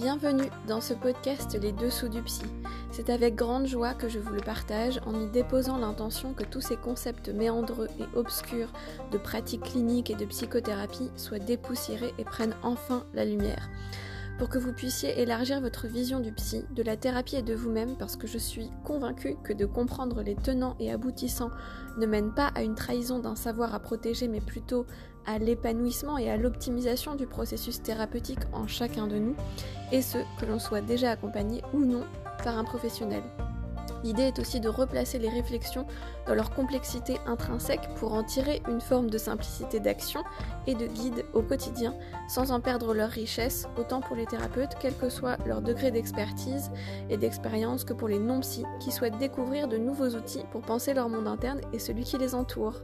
Bienvenue dans ce podcast Les Dessous du Psy. C'est avec grande joie que je vous le partage en y déposant l'intention que tous ces concepts méandreux et obscurs de pratiques cliniques et de psychothérapie soient dépoussiérés et prennent enfin la lumière pour que vous puissiez élargir votre vision du psy, de la thérapie et de vous-même, parce que je suis convaincue que de comprendre les tenants et aboutissants ne mène pas à une trahison d'un savoir à protéger, mais plutôt à l'épanouissement et à l'optimisation du processus thérapeutique en chacun de nous, et ce, que l'on soit déjà accompagné ou non par un professionnel. L'idée est aussi de replacer les réflexions dans leur complexité intrinsèque pour en tirer une forme de simplicité d'action et de guide au quotidien sans en perdre leur richesse, autant pour les thérapeutes, quel que soit leur degré d'expertise et d'expérience, que pour les non-psy qui souhaitent découvrir de nouveaux outils pour penser leur monde interne et celui qui les entoure.